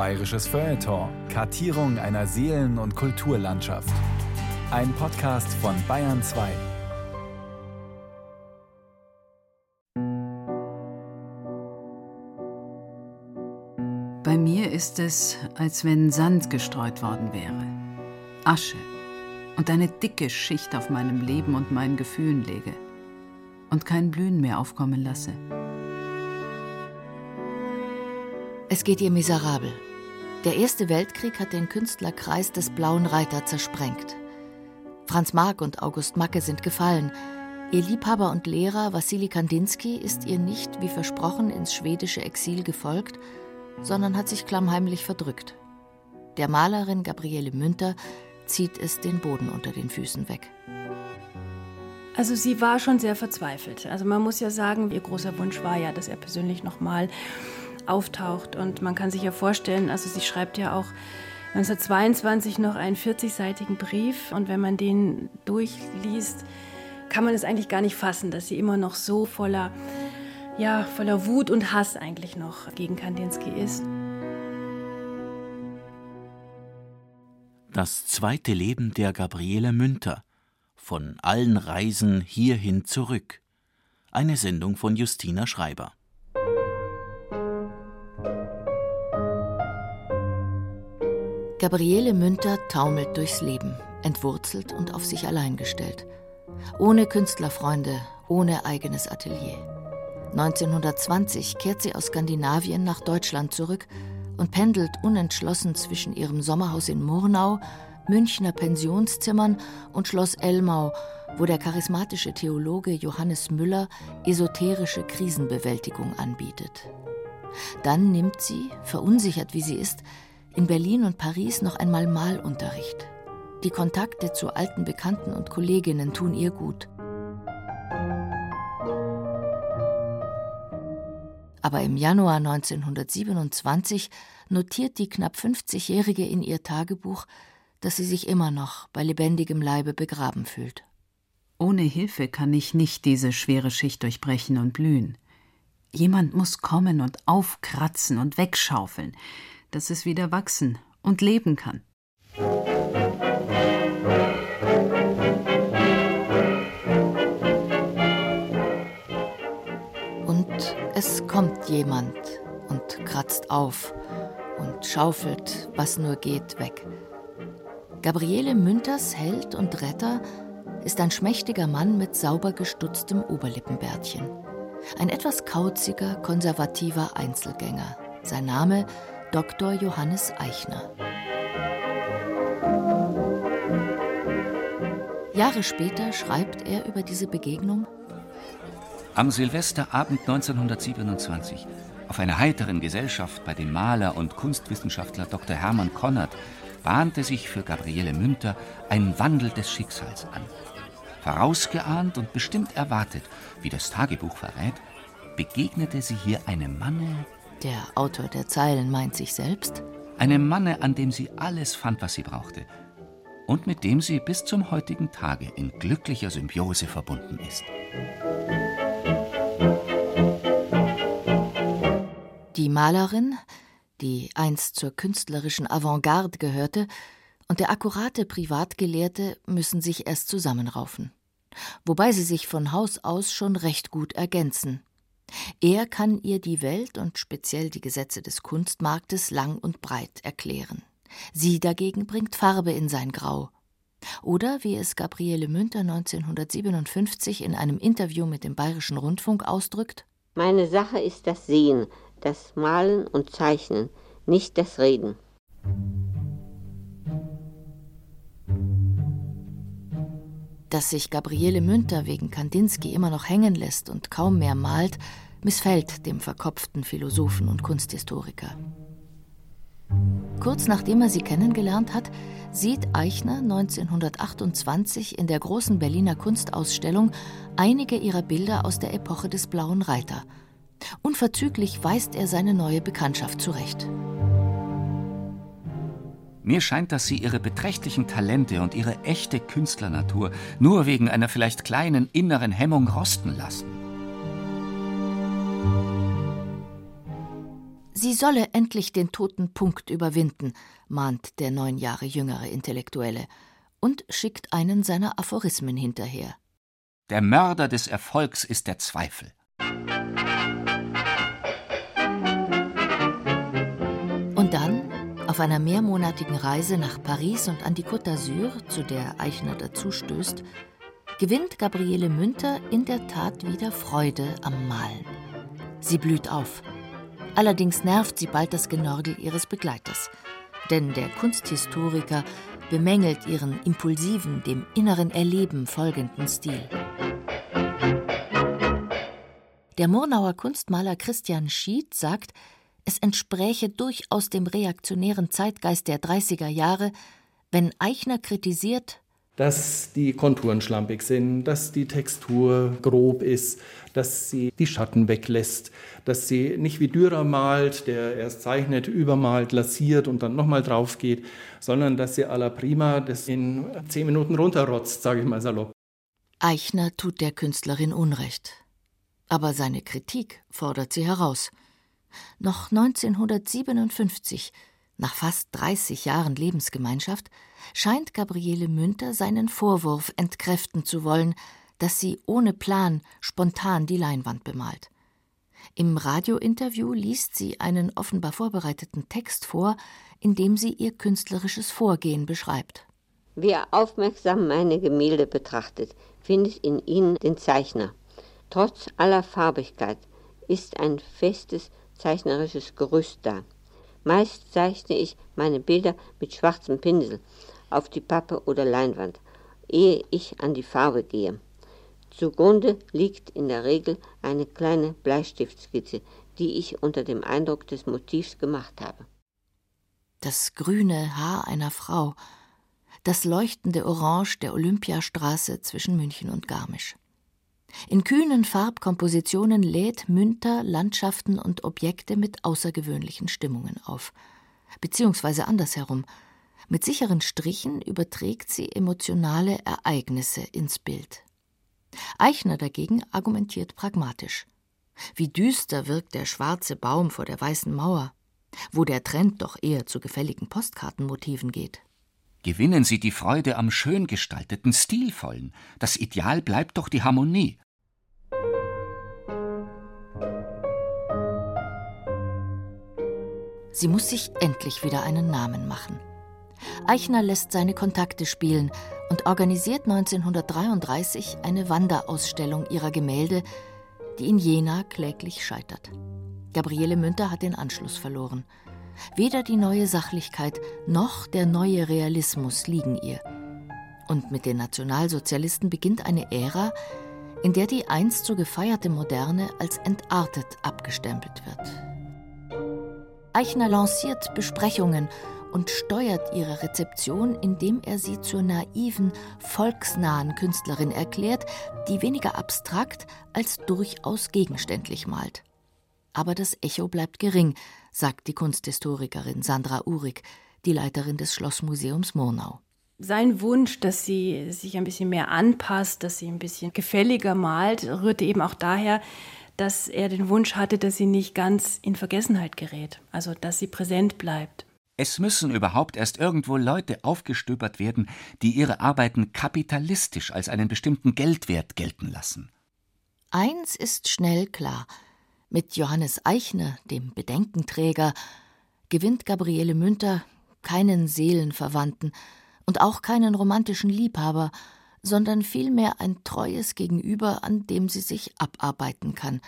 Bayerisches Feuilleton. Kartierung einer Seelen- und Kulturlandschaft. Ein Podcast von Bayern 2. Bei mir ist es, als wenn Sand gestreut worden wäre. Asche und eine dicke Schicht auf meinem Leben und meinen Gefühlen lege und kein Blühen mehr aufkommen lasse. Es geht ihr miserabel. Der Erste Weltkrieg hat den Künstlerkreis des Blauen Reiter zersprengt. Franz Marc und August Macke sind gefallen. Ihr Liebhaber und Lehrer Wassili Kandinsky ist ihr nicht, wie versprochen, ins schwedische Exil gefolgt, sondern hat sich klammheimlich verdrückt. Der Malerin Gabriele Münter zieht es den Boden unter den Füßen weg. Also sie war schon sehr verzweifelt. Also man muss ja sagen, ihr großer Wunsch war ja, dass er persönlich nochmal auftaucht. Und man kann sich ja vorstellen, also sie schreibt ja auch 1922 noch einen 40-seitigen Brief. Und wenn man den durchliest, kann man es eigentlich gar nicht fassen, dass sie immer noch so voller, ja, voller Wut und Hass eigentlich noch gegen Kandinsky ist. Das zweite Leben der Gabriele Münter von allen Reisen hierhin zurück. Eine Sendung von Justina Schreiber. Gabriele Münter taumelt durchs Leben, entwurzelt und auf sich allein gestellt. Ohne Künstlerfreunde, ohne eigenes Atelier. 1920 kehrt sie aus Skandinavien nach Deutschland zurück und pendelt unentschlossen zwischen ihrem Sommerhaus in Murnau, Münchner Pensionszimmern und Schloss Elmau, wo der charismatische Theologe Johannes Müller esoterische Krisenbewältigung anbietet. Dann nimmt sie, verunsichert wie sie ist, in Berlin und Paris noch einmal Malunterricht. Die Kontakte zu alten Bekannten und Kolleginnen tun ihr gut. Aber im Januar 1927 notiert die knapp 50-Jährige in ihr Tagebuch, dass sie sich immer noch bei lebendigem Leibe begraben fühlt. Ohne Hilfe kann ich nicht diese schwere Schicht durchbrechen und blühen. Jemand muss kommen und aufkratzen und wegschaufeln, dass es wieder wachsen und leben kann. Und es kommt jemand und kratzt auf und schaufelt, was nur geht, weg. Gabriele Münters Held und Retter ist ein schmächtiger Mann mit sauber gestutztem Oberlippenbärtchen. Ein etwas kauziger, konservativer Einzelgänger. Sein Name Dr. Johannes Eichner. Jahre später schreibt er über diese Begegnung Am Silvesterabend 1927, auf einer heiteren Gesellschaft bei dem Maler und Kunstwissenschaftler Dr. Hermann Konrad, bahnte sich für Gabriele Münter ein Wandel des Schicksals an. Vorausgeahnt und bestimmt erwartet, wie das Tagebuch verrät, begegnete sie hier einem Manne, der Autor der Zeilen meint sich selbst, einem Manne, an dem sie alles fand, was sie brauchte, und mit dem sie bis zum heutigen Tage in glücklicher Symbiose verbunden ist. Die Malerin, die einst zur künstlerischen Avantgarde gehörte, und der akkurate Privatgelehrte müssen sich erst zusammenraufen. Wobei sie sich von Haus aus schon recht gut ergänzen. Er kann ihr die Welt und speziell die Gesetze des Kunstmarktes lang und breit erklären. Sie dagegen bringt Farbe in sein Grau. Oder wie es Gabriele Münter 1957 in einem Interview mit dem Bayerischen Rundfunk ausdrückt: Meine Sache ist das Sehen, das Malen und Zeichnen, nicht das Reden. Dass sich Gabriele Münter wegen Kandinsky immer noch hängen lässt und kaum mehr malt, missfällt dem verkopften Philosophen und Kunsthistoriker. Kurz nachdem er sie kennengelernt hat, sieht Eichner 1928 in der großen Berliner Kunstausstellung einige ihrer Bilder aus der Epoche des Blauen Reiter. Unverzüglich weist er seine neue Bekanntschaft zurecht. Mir scheint, dass Sie Ihre beträchtlichen Talente und Ihre echte Künstlernatur nur wegen einer vielleicht kleinen inneren Hemmung rosten lassen. Sie solle endlich den toten Punkt überwinden, mahnt der neun Jahre jüngere Intellektuelle und schickt einen seiner Aphorismen hinterher. Der Mörder des Erfolgs ist der Zweifel. Und dann, auf einer mehrmonatigen Reise nach Paris und an die Côte d'Azur, zu der Eichner dazustößt, gewinnt Gabriele Münter in der Tat wieder Freude am Malen. Sie blüht auf. Allerdings nervt sie bald das Genorgel ihres Begleiters. Denn der Kunsthistoriker bemängelt ihren impulsiven, dem inneren Erleben folgenden Stil. Der Murnauer Kunstmaler Christian Schied sagt, es entspräche durchaus dem reaktionären Zeitgeist der 30er Jahre, wenn Eichner kritisiert, dass die Konturen schlampig sind, dass die Textur grob ist, dass sie die Schatten weglässt, dass sie nicht wie Dürer malt, der erst zeichnet, übermalt, lassiert und dann nochmal drauf geht, sondern dass sie à la prima das in zehn Minuten runterrotzt, sage ich mal salopp. Eichner tut der Künstlerin Unrecht. Aber seine Kritik fordert sie heraus. Noch 1957 nach fast 30 Jahren Lebensgemeinschaft scheint Gabriele Münter seinen Vorwurf entkräften zu wollen, dass sie ohne Plan spontan die Leinwand bemalt. Im Radiointerview liest sie einen offenbar vorbereiteten Text vor, in dem sie ihr künstlerisches Vorgehen beschreibt. Wer aufmerksam meine Gemälde betrachtet, findet in ihnen den Zeichner. Trotz aller Farbigkeit ist ein festes zeichnerisches Gerüst da. Meist zeichne ich meine Bilder mit schwarzem Pinsel auf die Pappe oder Leinwand, ehe ich an die Farbe gehe. Zugrunde liegt in der Regel eine kleine Bleistiftskizze, die ich unter dem Eindruck des Motivs gemacht habe. Das grüne Haar einer Frau, das leuchtende Orange der Olympiastraße zwischen München und Garmisch. In kühnen Farbkompositionen lädt Münter Landschaften und Objekte mit außergewöhnlichen Stimmungen auf. Beziehungsweise andersherum. Mit sicheren Strichen überträgt sie emotionale Ereignisse ins Bild. Eichner dagegen argumentiert pragmatisch. Wie düster wirkt der schwarze Baum vor der weißen Mauer, wo der Trend doch eher zu gefälligen Postkartenmotiven geht. Gewinnen Sie die Freude am schön gestalteten, stilvollen. Das Ideal bleibt doch die Harmonie. Sie muss sich endlich wieder einen Namen machen. Eichner lässt seine Kontakte spielen und organisiert 1933 eine Wanderausstellung ihrer Gemälde, die in Jena kläglich scheitert. Gabriele Münter hat den Anschluss verloren. Weder die neue Sachlichkeit noch der neue Realismus liegen ihr. Und mit den Nationalsozialisten beginnt eine Ära, in der die einst so gefeierte Moderne als entartet abgestempelt wird. Eichner lanciert Besprechungen und steuert ihre Rezeption, indem er sie zur naiven, volksnahen Künstlerin erklärt, die weniger abstrakt als durchaus gegenständlich malt. Aber das Echo bleibt gering, sagt die Kunsthistorikerin Sandra Uhrig, die Leiterin des Schlossmuseums Murnau. Sein Wunsch, dass sie sich ein bisschen mehr anpasst, dass sie ein bisschen gefälliger malt, rührte eben auch daher, dass er den Wunsch hatte, dass sie nicht ganz in Vergessenheit gerät, also dass sie präsent bleibt. Es müssen überhaupt erst irgendwo Leute aufgestöbert werden, die ihre Arbeiten kapitalistisch als einen bestimmten Geldwert gelten lassen. Eins ist schnell klar. Mit Johannes Eichner, dem Bedenkenträger, gewinnt Gabriele Münter keinen Seelenverwandten und auch keinen romantischen Liebhaber, sondern vielmehr ein treues Gegenüber, an dem sie sich abarbeiten kann.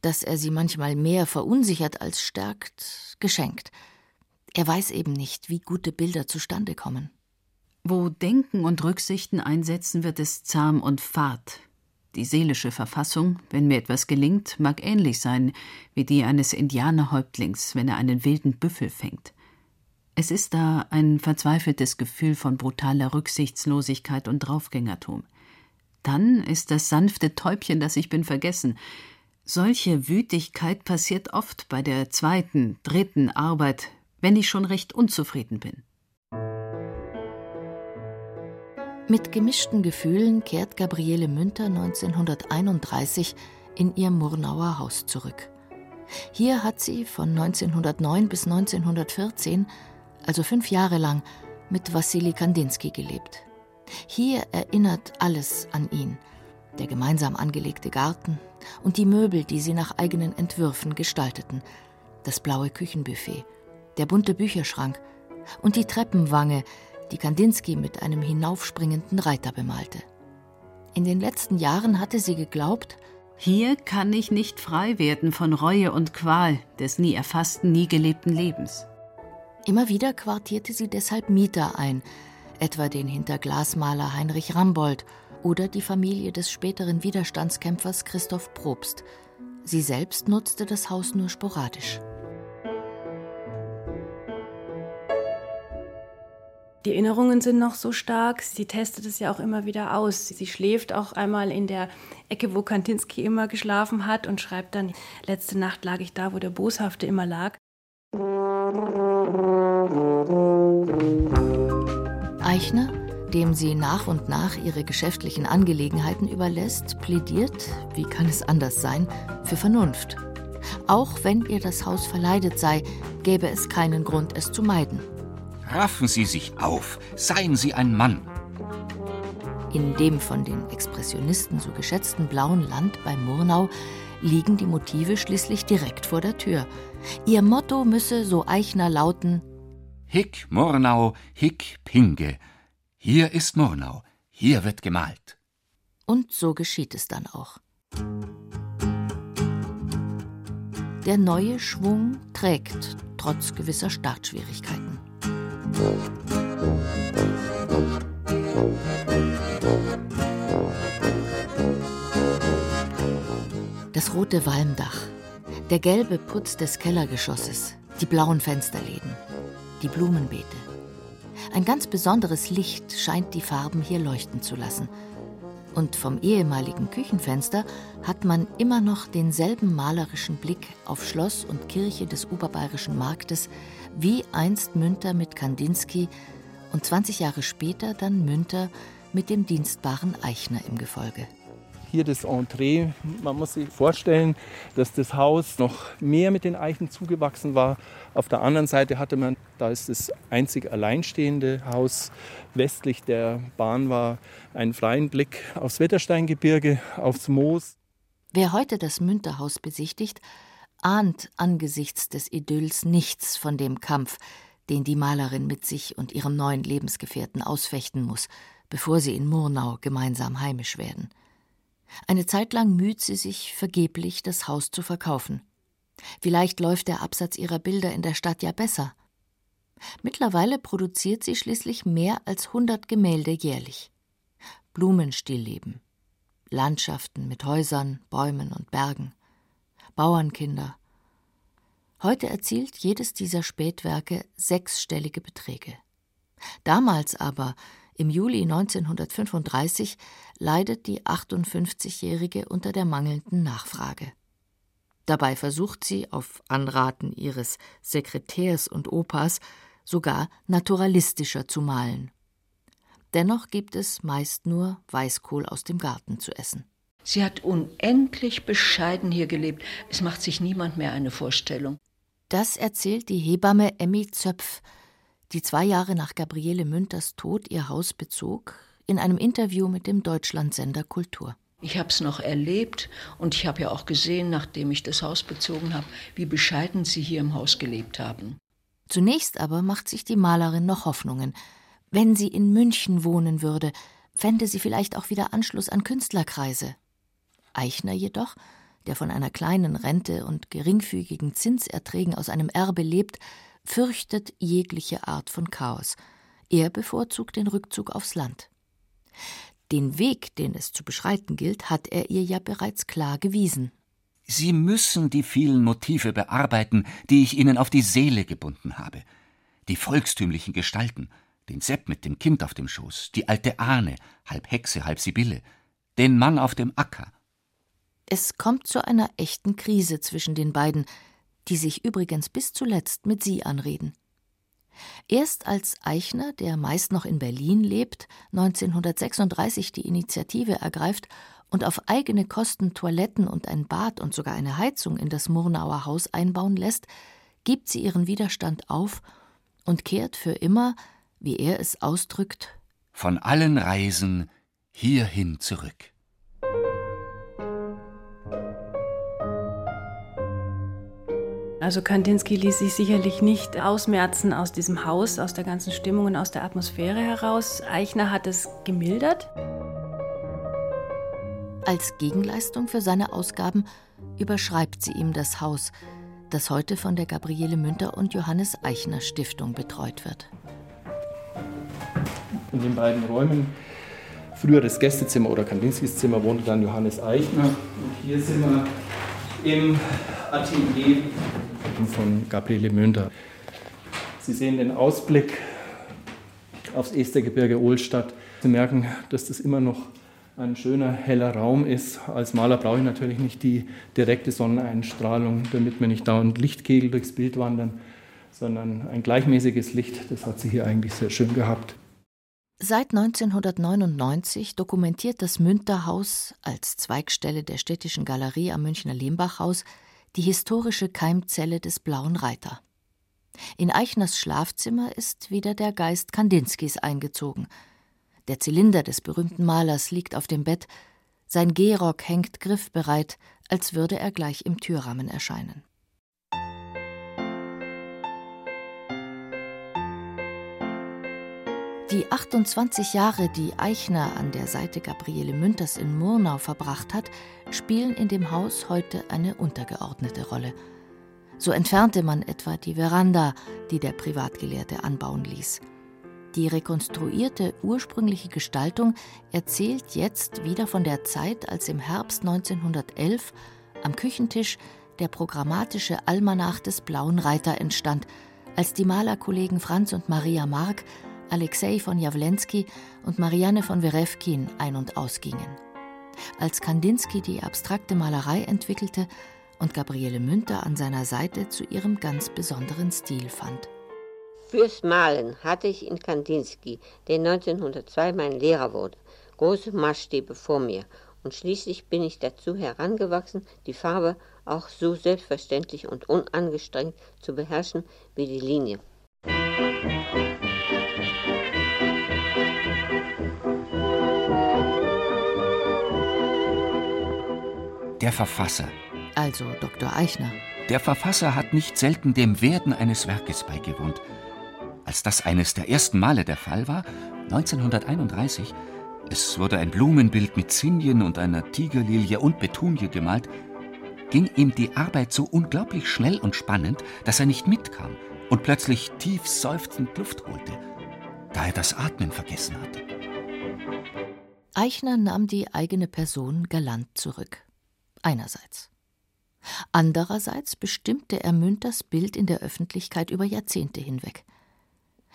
Dass er sie manchmal mehr verunsichert als stärkt, geschenkt. Er weiß eben nicht, wie gute Bilder zustande kommen. Wo Denken und Rücksichten einsetzen, wird es zahm und fad. Die seelische Verfassung, wenn mir etwas gelingt, mag ähnlich sein wie die eines Indianerhäuptlings, wenn er einen wilden Büffel fängt. Es ist da ein verzweifeltes Gefühl von brutaler Rücksichtslosigkeit und Draufgängertum. Dann ist das sanfte Täubchen, das ich bin, vergessen. Solche Wütigkeit passiert oft bei der zweiten, dritten Arbeit, wenn ich schon recht unzufrieden bin. Mit gemischten Gefühlen kehrt Gabriele Münter 1931 in ihr Murnauer Haus zurück. Hier hat sie von 1909 bis 1914, also fünf Jahre lang, mit Wassili Kandinsky gelebt. Hier erinnert alles an ihn. Der gemeinsam angelegte Garten und die Möbel, die sie nach eigenen Entwürfen gestalteten. Das blaue Küchenbuffet, der bunte Bücherschrank und die Treppenwange, die Kandinsky mit einem hinaufspringenden Reiter bemalte. In den letzten Jahren hatte sie geglaubt, hier kann ich nicht frei werden von Reue und Qual des nie erfassten, nie gelebten Lebens. Immer wieder quartierte sie deshalb Mieter ein, etwa den Hinterglasmaler Heinrich Rambold oder die Familie des späteren Widerstandskämpfers Christoph Probst. Sie selbst nutzte das Haus nur sporadisch. Die Erinnerungen sind noch so stark. Sie testet es ja auch immer wieder aus. Sie schläft auch einmal in der Ecke, wo Kantinsky immer geschlafen hat und schreibt dann, letzte Nacht lag ich da, wo der Boshafte immer lag. Eichner, dem sie nach und nach ihre geschäftlichen Angelegenheiten überlässt, plädiert, wie kann es anders sein, für Vernunft. Auch wenn ihr das Haus verleidet sei, gäbe es keinen Grund, es zu meiden. Raffen Sie sich auf, seien Sie ein Mann. In dem von den Expressionisten so geschätzten blauen Land bei Murnau liegen die Motive schließlich direkt vor der Tür. Ihr Motto müsse, so Eichner, lauten: Hick Murnau, hick Pinge. Hier ist Murnau, hier wird gemalt. Und so geschieht es dann auch. Der neue Schwung trägt, trotz gewisser Startschwierigkeiten. Das rote Walmdach, der gelbe Putz des Kellergeschosses, die blauen Fensterläden, die Blumenbeete. Ein ganz besonderes Licht scheint die Farben hier leuchten zu lassen. Und vom ehemaligen Küchenfenster hat man immer noch denselben malerischen Blick auf Schloss und Kirche des Oberbayerischen Marktes, wie einst Münter mit Kandinsky und 20 Jahre später dann Münter mit dem dienstbaren Eichner im Gefolge. Hier das Entree. Man muss sich vorstellen, dass das Haus noch mehr mit den Eichen zugewachsen war. Auf der anderen Seite hatte man, da ist das einzig alleinstehende Haus westlich der Bahn war, einen freien Blick aufs Wettersteingebirge, aufs Moos. Wer heute das Münterhaus besichtigt, ahnt angesichts des Idylls nichts von dem Kampf, den die Malerin mit sich und ihrem neuen Lebensgefährten ausfechten muss, bevor sie in Murnau gemeinsam heimisch werden. Eine Zeit lang müht sie sich vergeblich, das Haus zu verkaufen. Vielleicht läuft der Absatz ihrer Bilder in der Stadt ja besser. Mittlerweile produziert sie schließlich mehr als hundert Gemälde jährlich. Blumenstillleben, Landschaften mit Häusern, Bäumen und Bergen, Bauernkinder. Heute erzielt jedes dieser Spätwerke sechsstellige Beträge. Damals aber, im Juli 1935, leidet die 58-Jährige unter der mangelnden Nachfrage. Dabei versucht sie, auf Anraten ihres Sekretärs und Opas, sogar naturalistischer zu malen. Dennoch gibt es meist nur Weißkohl aus dem Garten zu essen. Sie hat unendlich bescheiden hier gelebt. Es macht sich niemand mehr eine Vorstellung. Das erzählt die Hebamme Emmy Zöpf, die zwei Jahre nach Gabriele Münters Tod ihr Haus bezog, in einem Interview mit dem Deutschlandsender Kultur. Ich habe es noch erlebt und ich habe ja auch gesehen, nachdem ich das Haus bezogen habe, wie bescheiden sie hier im Haus gelebt haben. Zunächst aber macht sich die Malerin noch Hoffnungen. Wenn sie in München wohnen würde, fände sie vielleicht auch wieder Anschluss an Künstlerkreise. Eichner jedoch, der von einer kleinen Rente und geringfügigen Zinserträgen aus einem Erbe lebt, fürchtet jegliche Art von Chaos. Er bevorzugt den Rückzug aufs Land. Den Weg, den es zu beschreiten gilt, hat er ihr ja bereits klar gewiesen. Sie müssen die vielen Motive bearbeiten, die ich Ihnen auf die Seele gebunden habe. Die volkstümlichen Gestalten, den Sepp mit dem Kind auf dem Schoß, die alte Ahne, halb Hexe, halb Sibylle, den Mann auf dem Acker, es kommt zu einer echten Krise zwischen den beiden, die sich übrigens bis zuletzt mit sie anreden. Erst als Eichner, der meist noch in Berlin lebt, 1936 die Initiative ergreift und auf eigene Kosten Toiletten und ein Bad und sogar eine Heizung in das Murnauer Haus einbauen lässt, gibt sie ihren Widerstand auf und kehrt für immer, wie er es ausdrückt, von allen Reisen hierhin zurück. Also Kandinsky ließ sich sicherlich nicht ausmerzen aus diesem Haus, aus der ganzen Stimmung und aus der Atmosphäre heraus. Eichner hat es gemildert. Als Gegenleistung für seine Ausgaben überschreibt sie ihm das Haus, das heute von der Gabriele Münter und Johannes Eichner Stiftung betreut wird. In den beiden Räumen, früher das Gästezimmer oder Kandinskis Zimmer, wohnte dann Johannes Eichner. Und hier sind wir im Atelier von Gabriele Münter. Sie sehen den Ausblick aufs Estergebirge Ohlstadt. Sie merken, dass das immer noch ein schöner, heller Raum ist. Als Maler brauche ich natürlich nicht die direkte Sonneneinstrahlung, damit mir nicht dauernd Lichtkegel durchs Bild wandern, sondern ein gleichmäßiges Licht. Das hat sie hier eigentlich sehr schön gehabt. Seit 1999 dokumentiert das Münterhaus als Zweigstelle der Städtischen Galerie am Münchner Lehmbachhaus die historische Keimzelle des Blauen Reiter. In Eichners Schlafzimmer ist wieder der Geist Kandinskis eingezogen. Der Zylinder des berühmten Malers liegt auf dem Bett, sein Gehrock hängt griffbereit, als würde er gleich im Türrahmen erscheinen. Die 28 Jahre, die Eichner an der Seite Gabriele Münters in Murnau verbracht hat, spielen in dem Haus heute eine untergeordnete Rolle. So entfernte man etwa die Veranda, die der Privatgelehrte anbauen ließ. Die rekonstruierte ursprüngliche Gestaltung erzählt jetzt wieder von der Zeit, als im Herbst 1911 am Küchentisch der programmatische Almanach des Blauen Reiter entstand, als die Malerkollegen Franz und Maria Mark Alexei von Jawlensky und Marianne von Werewkin ein- und ausgingen. Als Kandinsky die abstrakte Malerei entwickelte und Gabriele Münter an seiner Seite zu ihrem ganz besonderen Stil fand. Fürs Malen hatte ich in Kandinsky, der 1902 mein Lehrer wurde, große Maßstäbe vor mir und schließlich bin ich dazu herangewachsen, die Farbe auch so selbstverständlich und unangestrengt zu beherrschen wie die Linie. Der Verfasser. Also Dr. Eichner. Der Verfasser hat nicht selten dem Werden eines Werkes beigewohnt. Als das eines der ersten Male der Fall war, 1931, es wurde ein Blumenbild mit Zinien und einer Tigerlilie und Betunie gemalt, ging ihm die Arbeit so unglaublich schnell und spannend, dass er nicht mitkam und plötzlich tief seufzend Luft holte, da er das Atmen vergessen hatte. Eichner nahm die eigene Person galant zurück einerseits. Andererseits bestimmte er Münters Bild in der Öffentlichkeit über Jahrzehnte hinweg.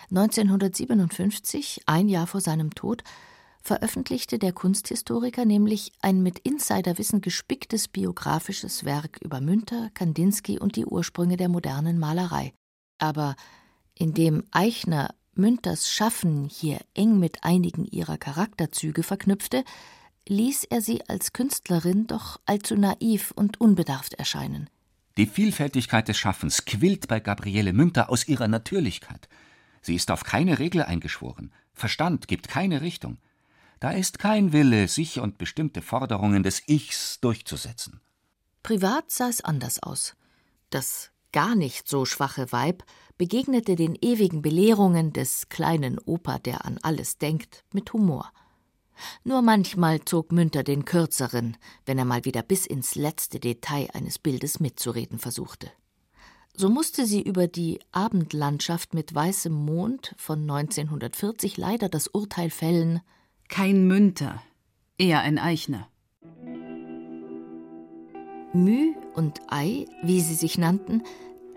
1957, ein Jahr vor seinem Tod, veröffentlichte der Kunsthistoriker nämlich ein mit Insiderwissen gespicktes biografisches Werk über Münter, Kandinsky und die Ursprünge der modernen Malerei. Aber indem Eichner Münters Schaffen hier eng mit einigen ihrer Charakterzüge verknüpfte, ließ er sie als Künstlerin doch allzu naiv und unbedarft erscheinen. Die Vielfältigkeit des Schaffens quillt bei Gabriele Münter aus ihrer Natürlichkeit. Sie ist auf keine Regel eingeschworen. Verstand gibt keine Richtung. Da ist kein Wille, sich und bestimmte Forderungen des Ichs durchzusetzen. Privat sah es anders aus. Das gar nicht so schwache Weib begegnete den ewigen Belehrungen des kleinen Opa, der an alles denkt, mit Humor. Nur manchmal zog Münter den kürzeren, wenn er mal wieder bis ins letzte Detail eines Bildes mitzureden versuchte. So musste sie über die Abendlandschaft mit weißem Mond von 1940 leider das Urteil fällen: Kein Münter, eher ein Eichner. Mü und Ei, wie sie sich nannten,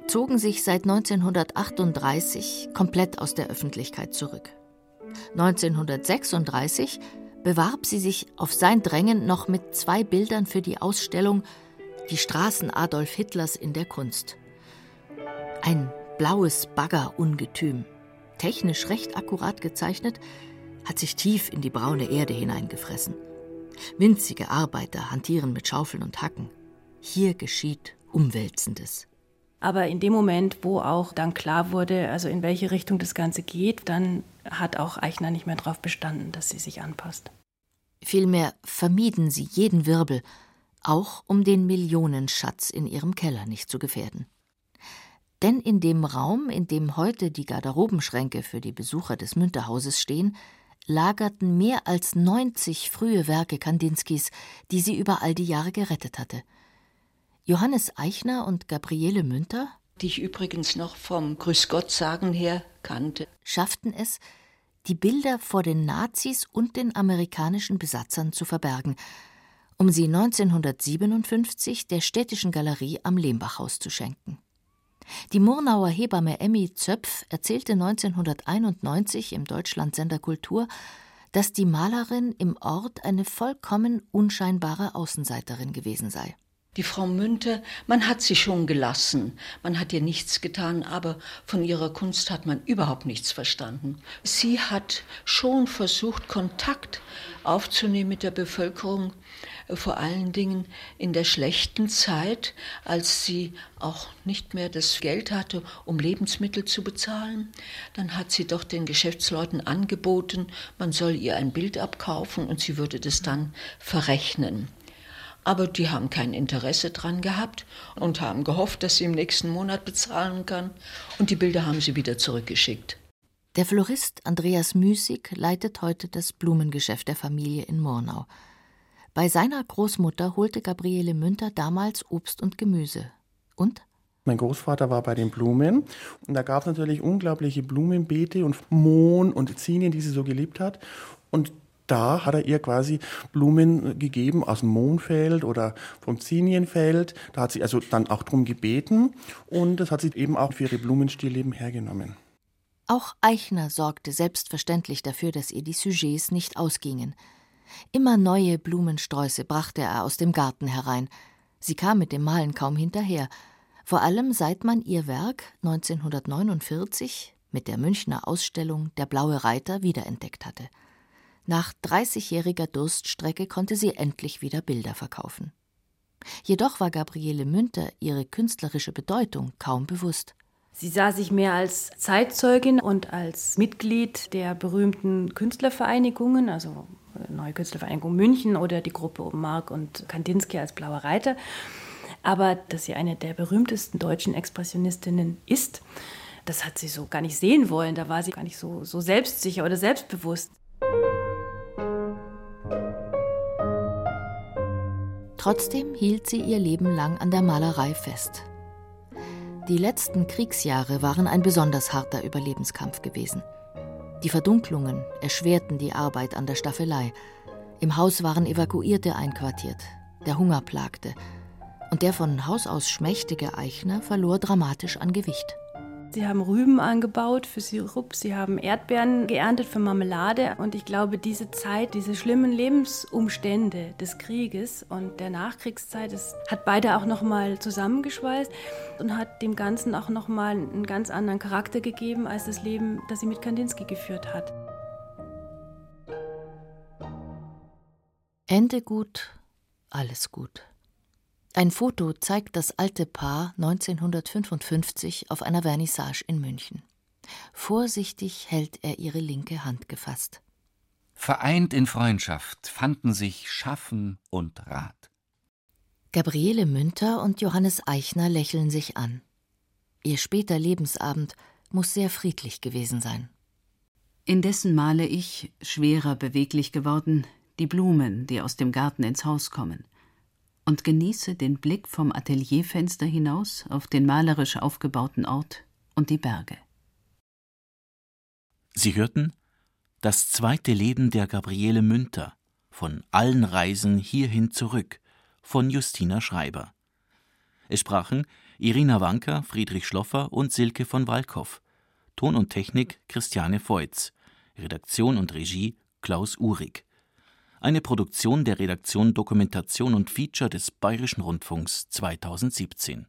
zogen sich seit 1938 komplett aus der Öffentlichkeit zurück. 1936 bewarb sie sich auf sein Drängen noch mit zwei Bildern für die Ausstellung Die Straßen Adolf Hitlers in der Kunst. Ein blaues Baggerungetüm, technisch recht akkurat gezeichnet, hat sich tief in die braune Erde hineingefressen. Winzige Arbeiter hantieren mit Schaufeln und Hacken. Hier geschieht Umwälzendes. Aber in dem Moment, wo auch dann klar wurde, also in welche Richtung das Ganze geht, dann hat auch Eichner nicht mehr darauf bestanden, dass sie sich anpasst. Vielmehr vermieden sie jeden Wirbel, auch um den Millionenschatz in ihrem Keller nicht zu gefährden. Denn in dem Raum, in dem heute die Garderobenschränke für die Besucher des Münterhauses stehen, lagerten mehr als 90 frühe Werke Kandinskis, die sie über all die Jahre gerettet hatte. Johannes Eichner und Gabriele Münter, die ich übrigens noch vom Grüß Gott sagen her kannte, schafften es, die Bilder vor den Nazis und den amerikanischen Besatzern zu verbergen, um sie 1957 der Städtischen Galerie am Lehmbachhaus zu schenken. Die Murnauer Hebamme Emmy Zöpf erzählte 1991 im Deutschlandsender Kultur, dass die Malerin im Ort eine vollkommen unscheinbare Außenseiterin gewesen sei. Die Frau Münter, man hat sie schon gelassen, man hat ihr nichts getan, aber von ihrer Kunst hat man überhaupt nichts verstanden. Sie hat schon versucht, Kontakt aufzunehmen mit der Bevölkerung, vor allen Dingen in der schlechten Zeit, als sie auch nicht mehr das Geld hatte, um Lebensmittel zu bezahlen. Dann hat sie doch den Geschäftsleuten angeboten, man soll ihr ein Bild abkaufen und sie würde das dann verrechnen. Aber die haben kein Interesse dran gehabt und haben gehofft, dass sie im nächsten Monat bezahlen kann. Und die Bilder haben sie wieder zurückgeschickt. Der Florist Andreas Müßig leitet heute das Blumengeschäft der Familie in Murnau. Bei seiner Großmutter holte Gabriele Münter damals Obst und Gemüse. Und? Mein Großvater war bei den Blumen und da gab es natürlich unglaubliche Blumenbeete und Mohn und Zinien, die sie so geliebt hat. Und da hat er ihr quasi Blumen gegeben aus dem Mohnfeld oder vom Zinienfeld. Da hat sie also dann auch drum gebeten und das hat sie eben auch für ihre Blumenstillleben hergenommen. Auch Eichner sorgte selbstverständlich dafür, dass ihr die Sujets nicht ausgingen. Immer neue Blumensträuße brachte er aus dem Garten herein. Sie kam mit dem Malen kaum hinterher, vor allem seit man ihr Werk 1949 mit der Münchner Ausstellung Der blaue Reiter wiederentdeckt hatte. Nach 30-jähriger Durststrecke konnte sie endlich wieder Bilder verkaufen. Jedoch war Gabriele Münter ihre künstlerische Bedeutung kaum bewusst. Sie sah sich mehr als Zeitzeugin und als Mitglied der berühmten Künstlervereinigungen, also Neue Künstlervereinigung München oder die Gruppe um Mark und Kandinsky als Blauer Reiter. Aber dass sie eine der berühmtesten deutschen Expressionistinnen ist, das hat sie so gar nicht sehen wollen. Da war sie gar nicht so, so selbstsicher oder selbstbewusst. Trotzdem hielt sie ihr Leben lang an der Malerei fest. Die letzten Kriegsjahre waren ein besonders harter Überlebenskampf gewesen. Die Verdunklungen erschwerten die Arbeit an der Staffelei. Im Haus waren Evakuierte einquartiert. Der Hunger plagte. Und der von Haus aus schmächtige Eichner verlor dramatisch an Gewicht. Sie haben Rüben angebaut für Sirup, sie haben Erdbeeren geerntet für Marmelade. Und ich glaube, diese Zeit, diese schlimmen Lebensumstände des Krieges und der Nachkriegszeit, das hat beide auch nochmal zusammengeschweißt und hat dem Ganzen auch nochmal einen ganz anderen Charakter gegeben als das Leben, das sie mit Kandinsky geführt hat. Ende gut, alles gut. Ein Foto zeigt das alte Paar 1955 auf einer Vernissage in München. Vorsichtig hält er ihre linke Hand gefasst. Vereint in Freundschaft fanden sich Schaffen und Rat. Gabriele Münter und Johannes Eichner lächeln sich an. Ihr später Lebensabend muss sehr friedlich gewesen sein. Indessen male ich, schwerer beweglich geworden, die Blumen, die aus dem Garten ins Haus kommen und genieße den Blick vom Atelierfenster hinaus auf den malerisch aufgebauten Ort und die Berge. Sie hörten Das zweite Leben der Gabriele Münter von allen Reisen hierhin zurück von Justina Schreiber. Es sprachen Irina Wanker, Friedrich Schloffer und Silke von Walkow. Ton und Technik Christiane Feutz. Redaktion und Regie Klaus Uhrig eine Produktion der Redaktion Dokumentation und Feature des Bayerischen Rundfunks 2017